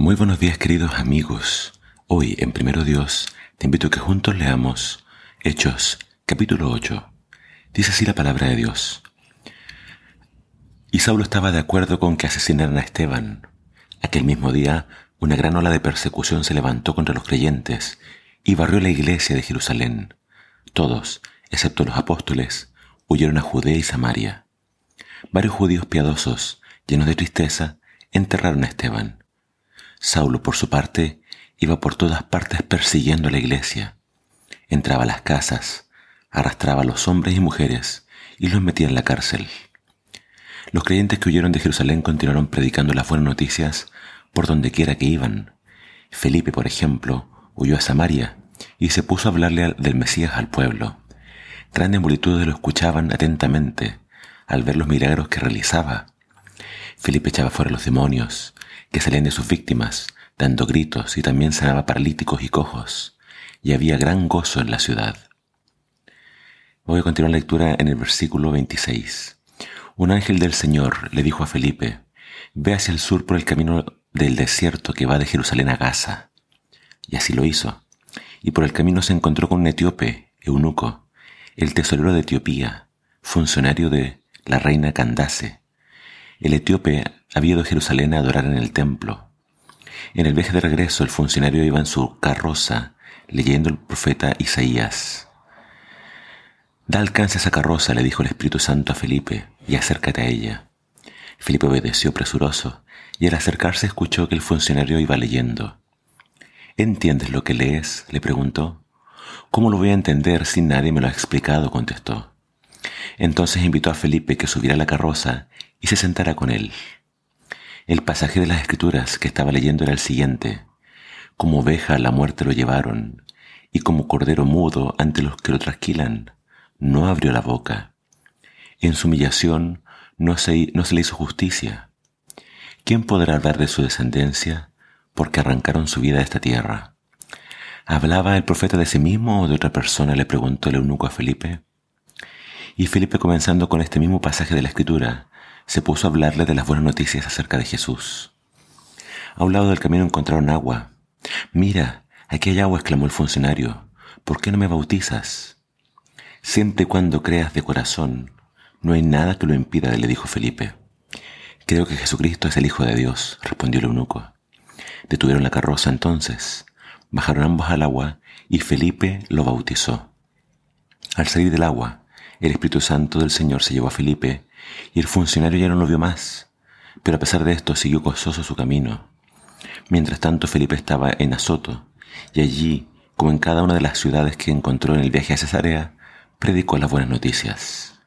Muy buenos días queridos amigos. Hoy en Primero Dios te invito a que juntos leamos Hechos capítulo 8. Dice así la palabra de Dios. Y Saulo estaba de acuerdo con que asesinaran a Esteban. Aquel mismo día una gran ola de persecución se levantó contra los creyentes y barrió la iglesia de Jerusalén. Todos, excepto los apóstoles, huyeron a Judea y Samaria. Varios judíos piadosos, llenos de tristeza, enterraron a Esteban Saulo, por su parte, iba por todas partes persiguiendo a la iglesia. Entraba a las casas, arrastraba a los hombres y mujeres y los metía en la cárcel. Los creyentes que huyeron de Jerusalén continuaron predicando las buenas noticias por donde quiera que iban. Felipe, por ejemplo, huyó a Samaria y se puso a hablarle del Mesías al pueblo. Grandes multitudes lo escuchaban atentamente al ver los milagros que realizaba. Felipe echaba fuera los demonios, que salían de sus víctimas, dando gritos y también sanaba paralíticos y cojos, y había gran gozo en la ciudad. Voy a continuar la lectura en el versículo 26. Un ángel del Señor le dijo a Felipe, Ve hacia el sur por el camino del desierto que va de Jerusalén a Gaza. Y así lo hizo. Y por el camino se encontró con un etíope, eunuco, el tesorero de Etiopía, funcionario de la reina Candace. El etíope había ido Jerusalén a adorar en el templo. En el viaje de regreso el funcionario iba en su carroza leyendo el profeta Isaías. Da alcance a esa carroza, le dijo el Espíritu Santo a Felipe, y acércate a ella. Felipe obedeció presuroso, y al acercarse escuchó que el funcionario iba leyendo. ¿Entiendes lo que lees? le preguntó. ¿Cómo lo voy a entender si nadie me lo ha explicado? contestó. Entonces invitó a Felipe que subiera a la carroza y se sentara con él. El pasaje de las escrituras que estaba leyendo era el siguiente. Como oveja a la muerte lo llevaron, y como cordero mudo ante los que lo trasquilan, no abrió la boca. En su humillación no se, no se le hizo justicia. ¿Quién podrá hablar de su descendencia? Porque arrancaron su vida de esta tierra. ¿Hablaba el profeta de sí mismo o de otra persona? le preguntó el eunuco a Felipe. Y Felipe comenzando con este mismo pasaje de la escritura, se puso a hablarle de las buenas noticias acerca de Jesús. A un lado del camino encontraron agua. Mira, aquí hay agua, exclamó el funcionario. ¿Por qué no me bautizas? Siempre cuando creas de corazón, no hay nada que lo impida, le dijo Felipe. Creo que Jesucristo es el Hijo de Dios, respondió el eunuco. Detuvieron la carroza entonces, bajaron ambos al agua y Felipe lo bautizó. Al salir del agua, el Espíritu Santo del Señor se llevó a Felipe y el funcionario ya no lo vio más, pero a pesar de esto siguió gozoso su camino. Mientras tanto Felipe estaba en Azoto, y allí, como en cada una de las ciudades que encontró en el viaje a Cesarea, predicó las buenas noticias.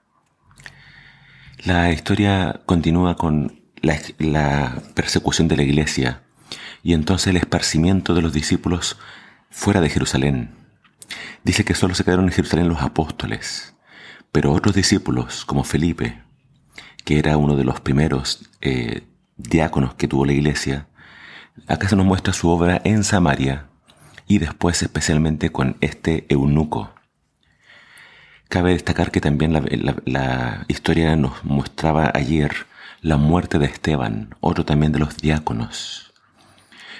La historia continúa con la, la, persecución de la iglesia y entonces el esparcimiento de los discípulos fuera de Jerusalén. Dice que solo se quedaron en Jerusalén los apóstoles, pero otros discípulos, como Felipe, que era uno de los primeros eh, diáconos que tuvo la iglesia, acá se nos muestra su obra en Samaria y después especialmente con este eunuco. Cabe destacar que también la, historia nos mostraba ayer la muerte de Esteban, otro también de los diáconos.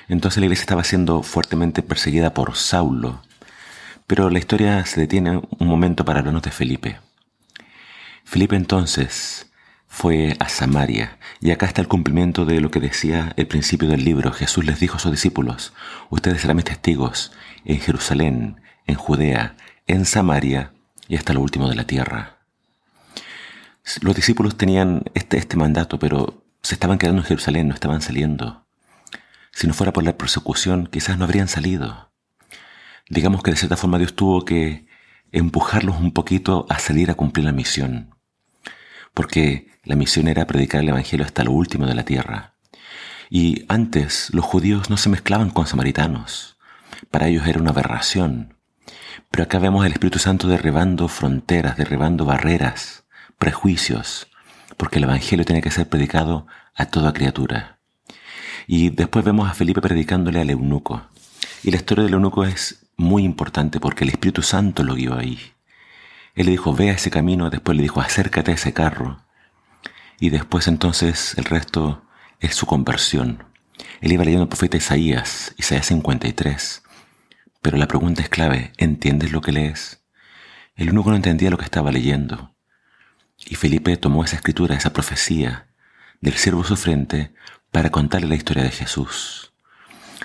Entonces la iglesia estaba siendo fuertemente perseguida por Saulo, pero la historia se detiene un momento para hablarnos de Felipe. Felipe entonces fue a Samaria. Y acá está el cumplimiento de lo que decía el principio del libro. Jesús les dijo a sus discípulos, ustedes serán mis testigos en Jerusalén, en Judea, en Samaria y hasta lo último de la tierra. Los discípulos tenían este, este mandato, pero se estaban quedando en Jerusalén, no estaban saliendo. Si no fuera por la persecución, quizás no habrían salido. Digamos que de cierta forma Dios tuvo que empujarlos un poquito a salir a cumplir la misión porque la misión era predicar el Evangelio hasta lo último de la tierra. Y antes los judíos no se mezclaban con samaritanos. Para ellos era una aberración. Pero acá vemos al Espíritu Santo derribando fronteras, derribando barreras, prejuicios, porque el Evangelio tiene que ser predicado a toda criatura. Y después vemos a Felipe predicándole al eunuco. Y la historia del eunuco es muy importante porque el Espíritu Santo lo guió ahí. Él le dijo, ve a ese camino, después le dijo, acércate a ese carro. Y después entonces el resto es su conversión. Él iba leyendo el profeta Isaías, Isaías 53. Pero la pregunta es clave, ¿entiendes lo que lees? El único no entendía lo que estaba leyendo. Y Felipe tomó esa escritura, esa profecía del siervo sufriente para contarle la historia de Jesús.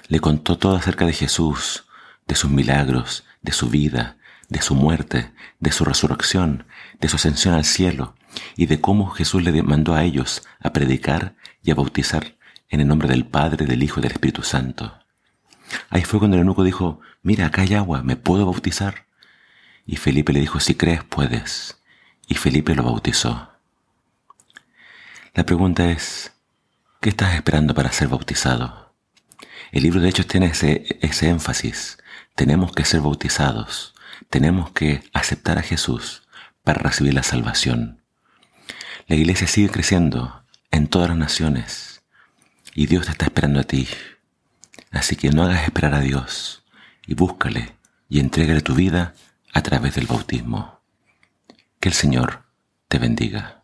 Le contó todo acerca de Jesús, de sus milagros, de su vida, de su muerte, de su resurrección, de su ascensión al cielo y de cómo Jesús le mandó a ellos a predicar y a bautizar en el nombre del Padre, del Hijo y del Espíritu Santo. Ahí fue cuando el eunuco dijo, mira, acá hay agua, ¿me puedo bautizar? Y Felipe le dijo, si crees, puedes. Y Felipe lo bautizó. La pregunta es, ¿qué estás esperando para ser bautizado? El libro de Hechos tiene ese, ese énfasis. Tenemos que ser bautizados. Tenemos que aceptar a Jesús para recibir la salvación. La iglesia sigue creciendo en todas las naciones y Dios te está esperando a ti. Así que no hagas esperar a Dios y búscale y entrégale tu vida a través del bautismo. Que el Señor te bendiga.